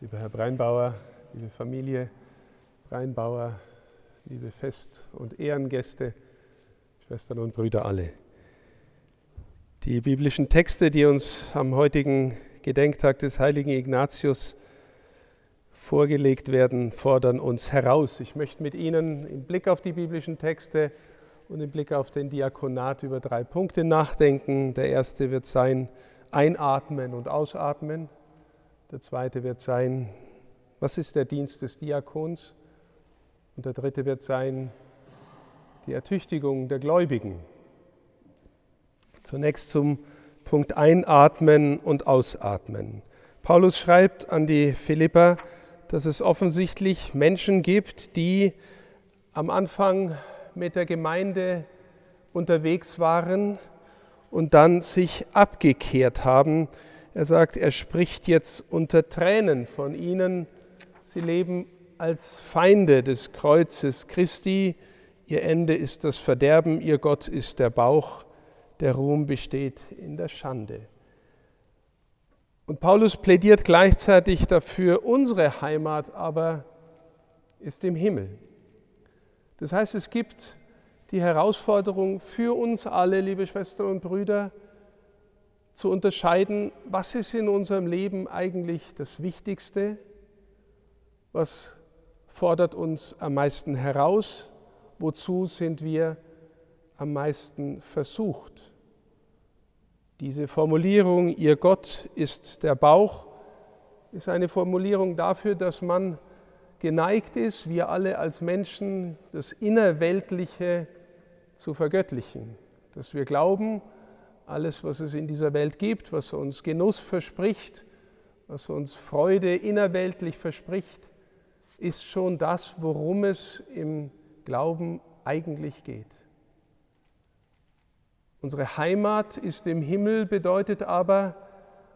Lieber Herr Breinbauer, liebe Familie Breinbauer, liebe Fest- und Ehrengäste, Schwestern und Brüder alle. Die biblischen Texte, die uns am heutigen Gedenktag des heiligen Ignatius vorgelegt werden, fordern uns heraus. Ich möchte mit Ihnen im Blick auf die biblischen Texte und im Blick auf den Diakonat über drei Punkte nachdenken. Der erste wird sein Einatmen und Ausatmen. Der zweite wird sein, was ist der Dienst des Diakons? Und der dritte wird sein, die Ertüchtigung der Gläubigen. Zunächst zum Punkt Einatmen und Ausatmen. Paulus schreibt an die Philipper, dass es offensichtlich Menschen gibt, die am Anfang mit der Gemeinde unterwegs waren und dann sich abgekehrt haben. Er sagt, er spricht jetzt unter Tränen von ihnen. Sie leben als Feinde des Kreuzes Christi. Ihr Ende ist das Verderben, ihr Gott ist der Bauch, der Ruhm besteht in der Schande. Und Paulus plädiert gleichzeitig dafür, unsere Heimat aber ist im Himmel. Das heißt, es gibt die Herausforderung für uns alle, liebe Schwestern und Brüder, zu unterscheiden, was ist in unserem Leben eigentlich das Wichtigste, was fordert uns am meisten heraus, wozu sind wir am meisten versucht. Diese Formulierung, ihr Gott ist der Bauch, ist eine Formulierung dafür, dass man geneigt ist, wir alle als Menschen, das Innerweltliche zu vergöttlichen. Dass wir glauben, alles, was es in dieser Welt gibt, was uns Genuss verspricht, was uns Freude innerweltlich verspricht, ist schon das, worum es im Glauben eigentlich geht. Unsere Heimat ist im Himmel, bedeutet aber,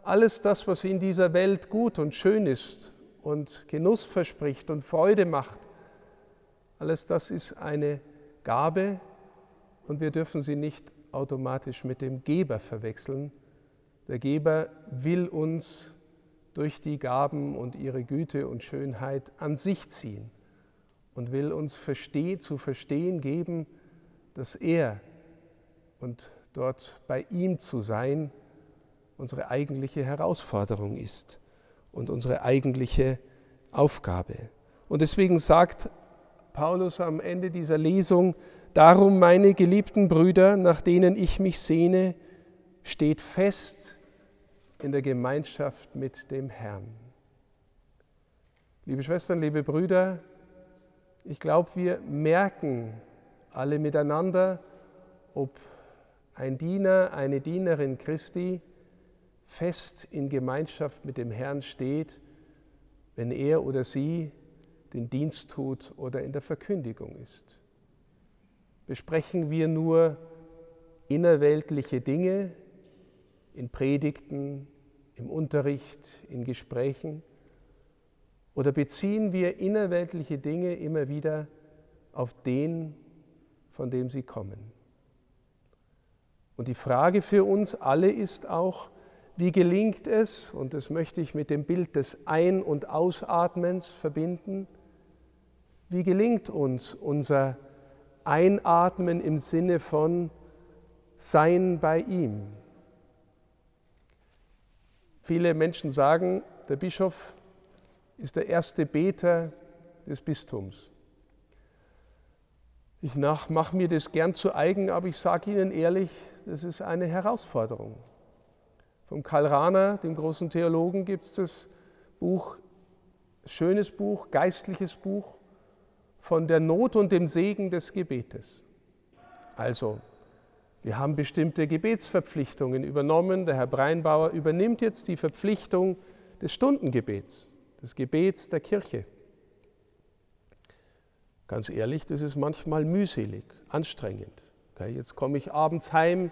alles das, was in dieser Welt gut und schön ist und Genuss verspricht und Freude macht, alles das ist eine Gabe und wir dürfen sie nicht automatisch mit dem Geber verwechseln. Der Geber will uns durch die Gaben und ihre Güte und Schönheit an sich ziehen und will uns versteh, zu verstehen geben, dass er und dort bei ihm zu sein, unsere eigentliche Herausforderung ist und unsere eigentliche Aufgabe. Und deswegen sagt Paulus am Ende dieser Lesung, darum meine geliebten Brüder, nach denen ich mich sehne, steht fest in der Gemeinschaft mit dem Herrn. Liebe Schwestern, liebe Brüder, ich glaube, wir merken alle miteinander, ob ein Diener, eine Dienerin Christi fest in Gemeinschaft mit dem Herrn steht, wenn er oder sie den Dienst tut oder in der Verkündigung ist. Besprechen wir nur innerweltliche Dinge in Predigten, im Unterricht, in Gesprächen? Oder beziehen wir innerweltliche Dinge immer wieder auf den, von dem sie kommen? Und die Frage für uns alle ist auch, wie gelingt es, und das möchte ich mit dem Bild des Ein- und Ausatmens verbinden, wie gelingt uns unser Einatmen im Sinne von Sein bei ihm? Viele Menschen sagen, der Bischof ist der erste Beter des Bistums. Ich mache mir das gern zu eigen, aber ich sage Ihnen ehrlich, das ist eine Herausforderung. Vom Karl Rahner, dem großen Theologen, gibt es das Buch, schönes Buch, geistliches Buch von der Not und dem Segen des Gebetes. Also, wir haben bestimmte Gebetsverpflichtungen übernommen. Der Herr Breinbauer übernimmt jetzt die Verpflichtung des Stundengebets, des Gebets der Kirche. Ganz ehrlich, das ist manchmal mühselig, anstrengend. Jetzt komme ich abends heim,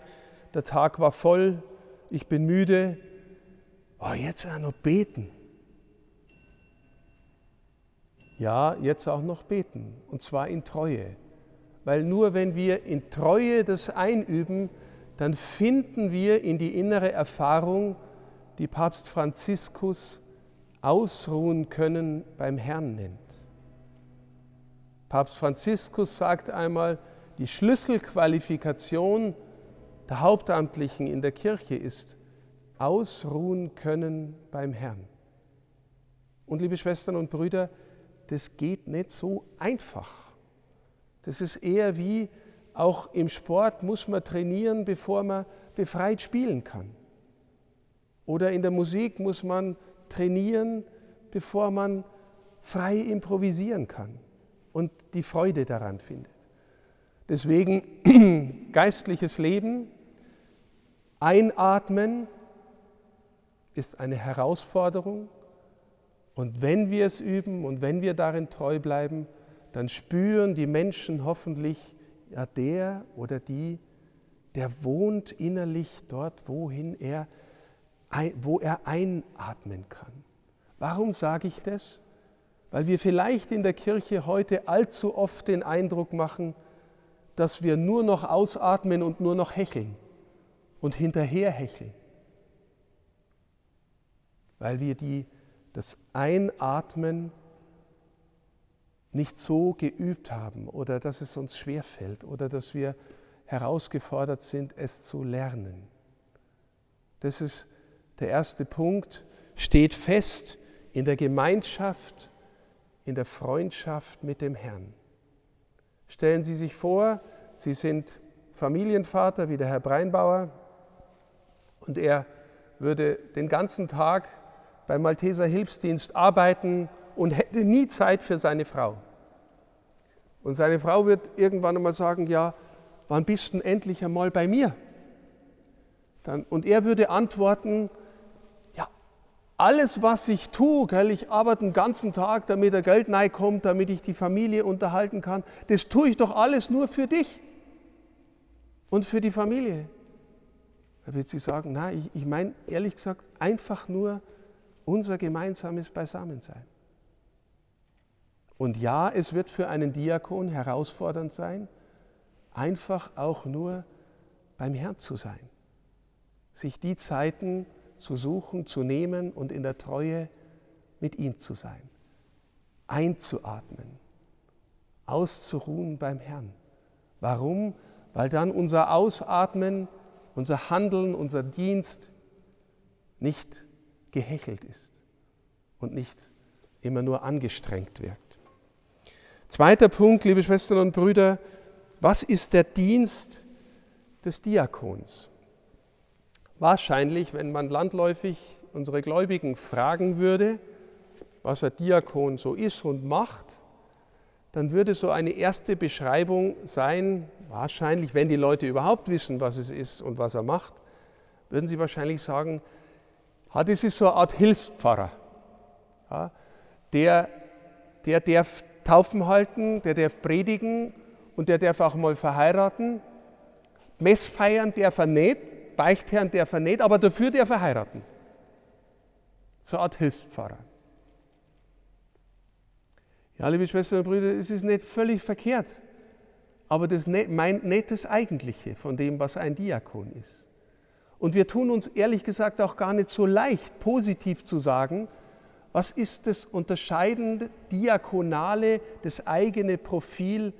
der Tag war voll, ich bin müde. Oh, jetzt auch noch beten. Ja, jetzt auch noch beten, und zwar in Treue. Weil nur wenn wir in Treue das einüben, dann finden wir in die innere Erfahrung, die Papst Franziskus ausruhen können beim Herrn nennt. Papst Franziskus sagt einmal, die Schlüsselqualifikation der Hauptamtlichen in der Kirche ist, ausruhen können beim Herrn. Und liebe Schwestern und Brüder, das geht nicht so einfach. Das ist eher wie, auch im Sport muss man trainieren, bevor man befreit spielen kann. Oder in der Musik muss man trainieren, bevor man frei improvisieren kann und die Freude daran findet. Deswegen geistliches Leben, einatmen ist eine Herausforderung. Und wenn wir es üben und wenn wir darin treu bleiben, dann spüren die Menschen hoffentlich, ja, der oder die, der wohnt innerlich dort, wohin er, wo er einatmen kann. Warum sage ich das? Weil wir vielleicht in der Kirche heute allzu oft den Eindruck machen, dass wir nur noch ausatmen und nur noch hecheln und hinterher hecheln. Weil wir die, das Einatmen nicht so geübt haben oder dass es uns schwerfällt oder dass wir herausgefordert sind, es zu lernen. Das ist der erste Punkt. Steht fest in der Gemeinschaft, in der Freundschaft mit dem Herrn. Stellen Sie sich vor, Sie sind Familienvater wie der Herr Breinbauer und er würde den ganzen Tag beim Malteser Hilfsdienst arbeiten und hätte nie Zeit für seine Frau. Und seine Frau wird irgendwann einmal sagen, ja, wann bist du endlich einmal bei mir? Dann, und er würde antworten, ja, alles, was ich tue, gell, ich arbeite den ganzen Tag, damit der Geld kommt, damit ich die Familie unterhalten kann, das tue ich doch alles nur für dich und für die Familie. Da wird sie sagen, nein, ich, ich meine ehrlich gesagt einfach nur unser gemeinsames Beisammensein. Und ja, es wird für einen Diakon herausfordernd sein, einfach auch nur beim Herrn zu sein, sich die Zeiten zu suchen, zu nehmen und in der Treue mit ihm zu sein, einzuatmen, auszuruhen beim Herrn. Warum? Weil dann unser Ausatmen, unser Handeln, unser Dienst nicht gehechelt ist und nicht immer nur angestrengt wirkt. Zweiter Punkt, liebe Schwestern und Brüder, was ist der Dienst des Diakons? Wahrscheinlich, wenn man landläufig unsere Gläubigen fragen würde, was ein Diakon so ist und macht, dann würde so eine erste Beschreibung sein, wahrscheinlich, wenn die Leute überhaupt wissen, was es ist und was er macht, würden sie wahrscheinlich sagen, hat es ist so eine Art Hilfspfarrer. Ja, der, der darf Taufen halten, der darf predigen und der darf auch mal verheiraten. Messfeiern darf er nicht, Beichtherren darf er nicht, aber dafür darf er heiraten. So eine Art Hilfspfarrer. Ja, liebe Schwestern und Brüder, es ist nicht völlig verkehrt, aber das meint nicht das Eigentliche von dem, was ein Diakon ist. Und wir tun uns ehrlich gesagt auch gar nicht so leicht, positiv zu sagen, was ist das unterscheidende Diakonale, das eigene Profil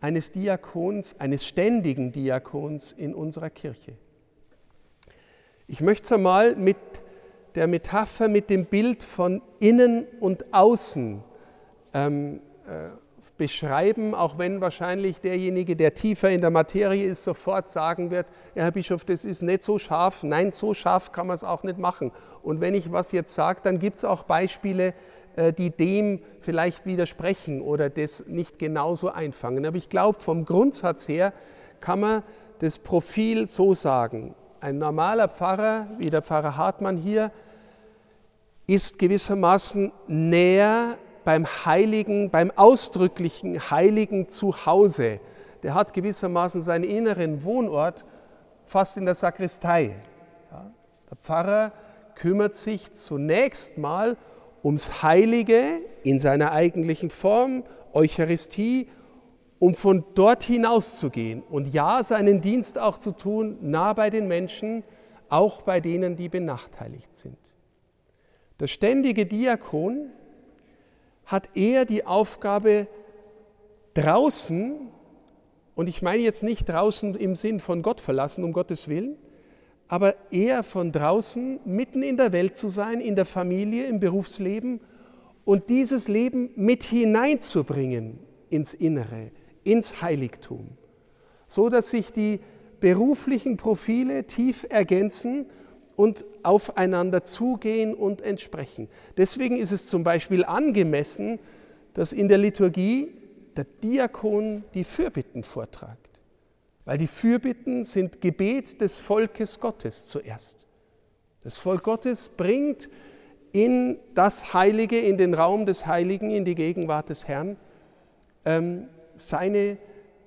eines Diakons, eines ständigen Diakons in unserer Kirche? Ich möchte es einmal mit der Metapher, mit dem Bild von innen und außen ähm, äh, beschreiben, auch wenn wahrscheinlich derjenige, der tiefer in der Materie ist, sofort sagen wird, ja, Herr Bischof, das ist nicht so scharf. Nein, so scharf kann man es auch nicht machen. Und wenn ich was jetzt sage, dann gibt es auch Beispiele, äh, die dem vielleicht widersprechen oder das nicht genauso einfangen. Aber ich glaube, vom Grundsatz her kann man das Profil so sagen. Ein normaler Pfarrer, wie der Pfarrer Hartmann hier, ist gewissermaßen näher beim Heiligen, beim ausdrücklichen Heiligen Zuhause. Der hat gewissermaßen seinen inneren Wohnort fast in der Sakristei. Der Pfarrer kümmert sich zunächst mal ums Heilige in seiner eigentlichen Form, Eucharistie, um von dort hinauszugehen und ja, seinen Dienst auch zu tun, nah bei den Menschen, auch bei denen, die benachteiligt sind. Der ständige Diakon hat eher die Aufgabe, draußen, und ich meine jetzt nicht draußen im Sinn von Gott verlassen, um Gottes Willen, aber eher von draußen, mitten in der Welt zu sein, in der Familie, im Berufsleben und dieses Leben mit hineinzubringen ins Innere, ins Heiligtum, so dass sich die beruflichen Profile tief ergänzen und aufeinander zugehen und entsprechen. Deswegen ist es zum Beispiel angemessen, dass in der Liturgie der Diakon die Fürbitten vortragt, weil die Fürbitten sind Gebet des Volkes Gottes zuerst. Das Volk Gottes bringt in das Heilige, in den Raum des Heiligen, in die Gegenwart des Herrn, ähm, seine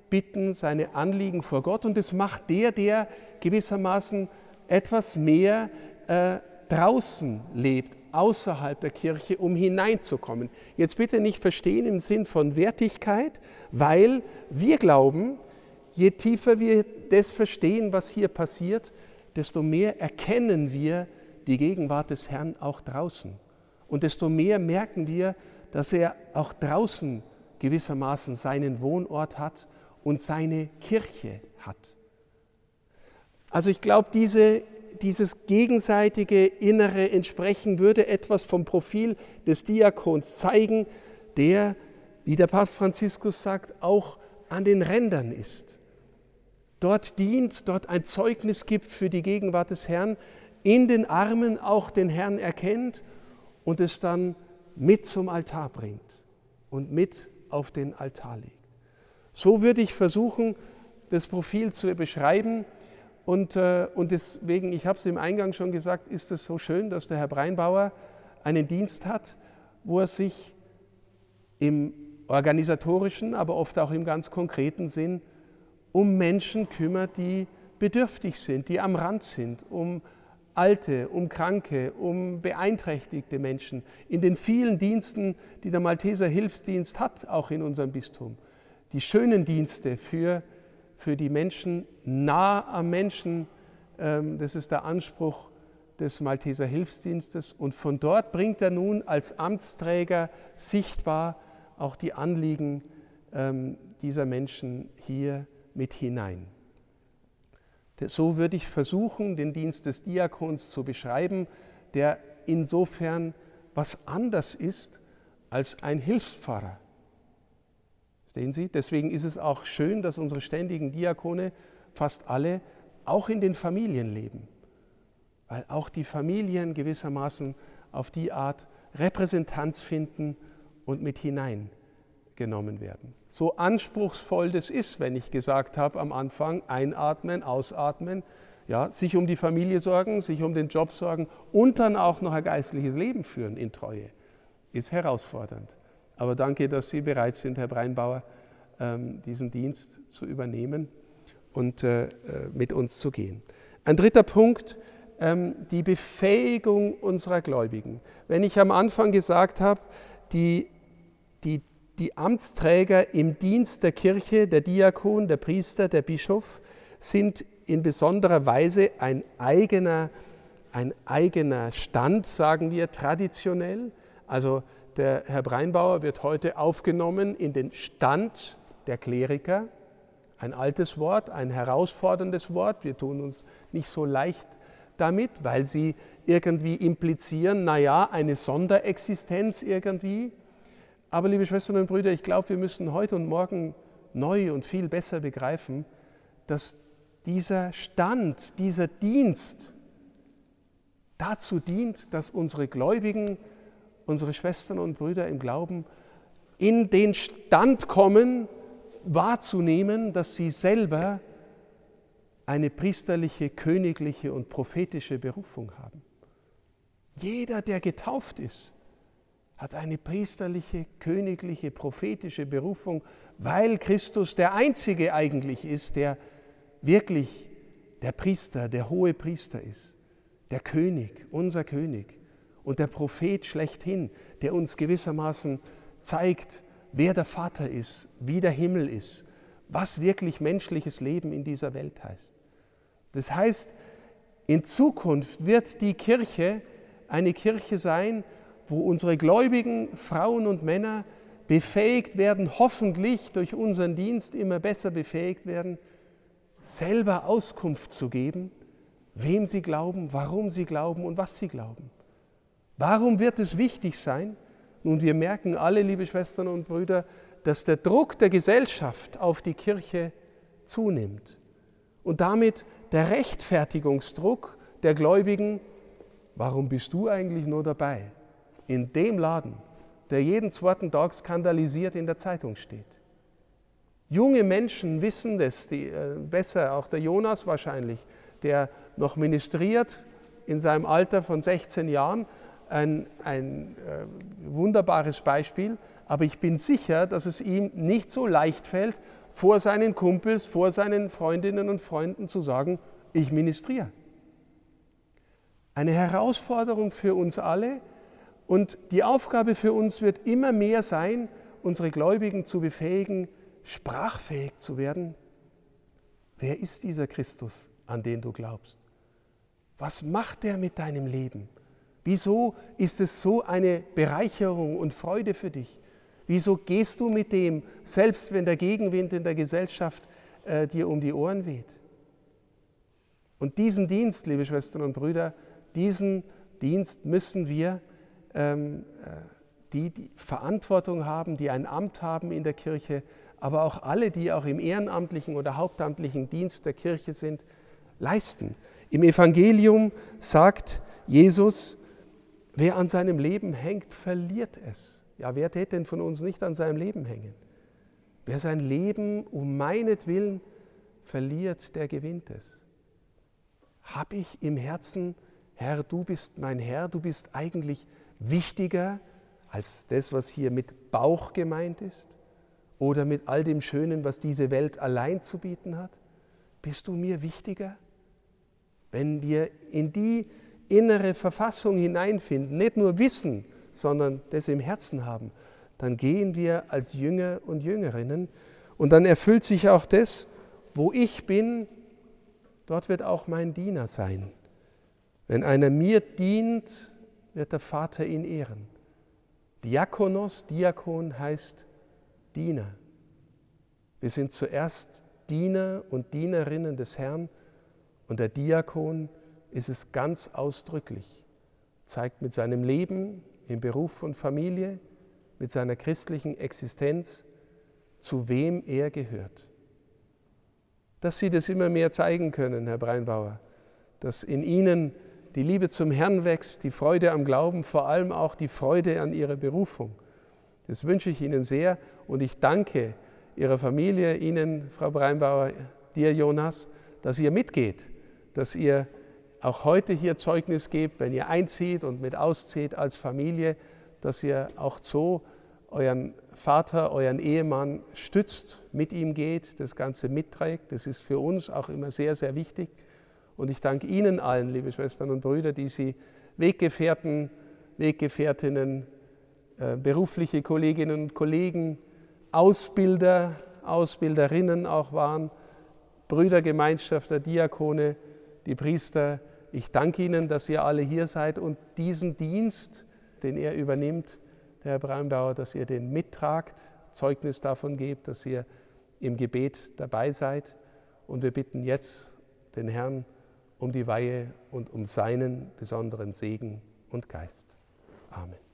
Bitten, seine Anliegen vor Gott und das macht der, der gewissermaßen etwas mehr äh, draußen lebt, außerhalb der Kirche, um hineinzukommen. Jetzt bitte nicht verstehen im Sinn von Wertigkeit, weil wir glauben, je tiefer wir das verstehen, was hier passiert, desto mehr erkennen wir die Gegenwart des Herrn auch draußen. Und desto mehr merken wir, dass er auch draußen gewissermaßen seinen Wohnort hat und seine Kirche hat. Also ich glaube, diese, dieses gegenseitige innere Entsprechen würde etwas vom Profil des Diakons zeigen, der, wie der Papst Franziskus sagt, auch an den Rändern ist. Dort dient, dort ein Zeugnis gibt für die Gegenwart des Herrn, in den Armen auch den Herrn erkennt und es dann mit zum Altar bringt und mit auf den Altar legt. So würde ich versuchen, das Profil zu beschreiben. Und, äh, und deswegen, ich habe es im Eingang schon gesagt, ist es so schön, dass der Herr Breinbauer einen Dienst hat, wo er sich im organisatorischen, aber oft auch im ganz konkreten Sinn um Menschen kümmert, die bedürftig sind, die am Rand sind, um Alte, um Kranke, um beeinträchtigte Menschen, in den vielen Diensten, die der Malteser Hilfsdienst hat, auch in unserem Bistum. Die schönen Dienste für für die Menschen, nah am Menschen. Ähm, das ist der Anspruch des Malteser Hilfsdienstes. Und von dort bringt er nun als Amtsträger sichtbar auch die Anliegen ähm, dieser Menschen hier mit hinein. So würde ich versuchen, den Dienst des Diakons zu beschreiben, der insofern was anders ist als ein Hilfspfarrer. Sehen Sie? Deswegen ist es auch schön, dass unsere ständigen Diakone fast alle auch in den Familien leben, weil auch die Familien gewissermaßen auf die Art Repräsentanz finden und mit hineingenommen werden. So anspruchsvoll das ist, wenn ich gesagt habe am Anfang, einatmen, ausatmen, ja, sich um die Familie sorgen, sich um den Job sorgen und dann auch noch ein geistliches Leben führen in Treue, ist herausfordernd. Aber danke, dass Sie bereit sind, Herr Breinbauer, ähm, diesen Dienst zu übernehmen und äh, äh, mit uns zu gehen. Ein dritter Punkt, ähm, die Befähigung unserer Gläubigen. Wenn ich am Anfang gesagt habe, die, die, die Amtsträger im Dienst der Kirche, der Diakon, der Priester, der Bischof, sind in besonderer Weise ein eigener, ein eigener Stand, sagen wir traditionell. Also der Herr Breinbauer wird heute aufgenommen in den Stand der Kleriker. Ein altes Wort, ein herausforderndes Wort. Wir tun uns nicht so leicht damit, weil sie irgendwie implizieren, naja, eine Sonderexistenz irgendwie. Aber liebe Schwestern und Brüder, ich glaube, wir müssen heute und morgen neu und viel besser begreifen, dass dieser Stand, dieser Dienst dazu dient, dass unsere Gläubigen unsere Schwestern und Brüder im Glauben in den Stand kommen, wahrzunehmen, dass sie selber eine priesterliche, königliche und prophetische Berufung haben. Jeder, der getauft ist, hat eine priesterliche, königliche, prophetische Berufung, weil Christus der Einzige eigentlich ist, der wirklich der Priester, der hohe Priester ist, der König, unser König und der Prophet schlechthin, der uns gewissermaßen zeigt, wer der Vater ist, wie der Himmel ist, was wirklich menschliches Leben in dieser Welt heißt. Das heißt, in Zukunft wird die Kirche eine Kirche sein, wo unsere gläubigen Frauen und Männer befähigt werden, hoffentlich durch unseren Dienst immer besser befähigt werden, selber Auskunft zu geben, wem sie glauben, warum sie glauben und was sie glauben. Warum wird es wichtig sein? Nun, wir merken alle, liebe Schwestern und Brüder, dass der Druck der Gesellschaft auf die Kirche zunimmt und damit der Rechtfertigungsdruck der Gläubigen, warum bist du eigentlich nur dabei? In dem Laden, der jeden zweiten Tag skandalisiert in der Zeitung steht. Junge Menschen wissen das die, äh, besser, auch der Jonas wahrscheinlich, der noch ministriert in seinem Alter von 16 Jahren, ein, ein äh, wunderbares Beispiel, aber ich bin sicher, dass es ihm nicht so leicht fällt, vor seinen Kumpels, vor seinen Freundinnen und Freunden zu sagen, ich ministriere. Eine Herausforderung für uns alle und die Aufgabe für uns wird immer mehr sein, unsere Gläubigen zu befähigen, sprachfähig zu werden. Wer ist dieser Christus, an den du glaubst? Was macht er mit deinem Leben? Wieso ist es so eine Bereicherung und Freude für dich? Wieso gehst du mit dem, selbst wenn der Gegenwind in der Gesellschaft äh, dir um die Ohren weht? Und diesen Dienst, liebe Schwestern und Brüder, diesen Dienst müssen wir, ähm, äh, die, die Verantwortung haben, die ein Amt haben in der Kirche, aber auch alle, die auch im ehrenamtlichen oder hauptamtlichen Dienst der Kirche sind, leisten. Im Evangelium sagt Jesus, wer an seinem Leben hängt, verliert es. Ja, wer täte denn von uns nicht an seinem Leben hängen? Wer sein Leben um meinetwillen verliert, der gewinnt es. Habe ich im Herzen, Herr, du bist mein Herr, du bist eigentlich wichtiger als das, was hier mit Bauch gemeint ist? oder mit all dem Schönen, was diese Welt allein zu bieten hat? Bist du mir wichtiger? Wenn wir in die innere Verfassung hineinfinden, nicht nur wissen, sondern das im Herzen haben, dann gehen wir als Jünger und Jüngerinnen und dann erfüllt sich auch das, wo ich bin, dort wird auch mein Diener sein. Wenn einer mir dient, wird der Vater ihn ehren. Diakonos, Diakon heißt Diener. Wir sind zuerst Diener und Dienerinnen des Herrn und der Diakon ist es ganz ausdrücklich, zeigt mit seinem Leben im Beruf und Familie, mit seiner christlichen Existenz, zu wem er gehört. Dass Sie das immer mehr zeigen können, Herr Breinbauer, dass in Ihnen die Liebe zum Herrn wächst, die Freude am Glauben, vor allem auch die Freude an Ihrer Berufung. Das wünsche ich Ihnen sehr und ich danke Ihrer Familie, Ihnen, Frau Breinbauer, dir, Jonas, dass ihr mitgeht, dass ihr auch heute hier Zeugnis gebt, wenn ihr einzieht und mit auszieht als Familie, dass ihr auch so euren Vater, euren Ehemann stützt, mit ihm geht, das Ganze mitträgt. Das ist für uns auch immer sehr, sehr wichtig. Und ich danke Ihnen allen, liebe Schwestern und Brüder, die Sie Weggefährten, Weggefährtinnen, äh, berufliche Kolleginnen und Kollegen, Ausbilder, Ausbilderinnen auch waren, Brüdergemeinschaft der Diakone, die Priester. Ich danke Ihnen, dass ihr alle hier seid und diesen Dienst, den er übernimmt, der Herr Braunbauer, dass ihr den mittragt, Zeugnis davon gebt, dass ihr im Gebet dabei seid. Und wir bitten jetzt den Herrn um die Weihe und um seinen besonderen Segen und Geist. Amen.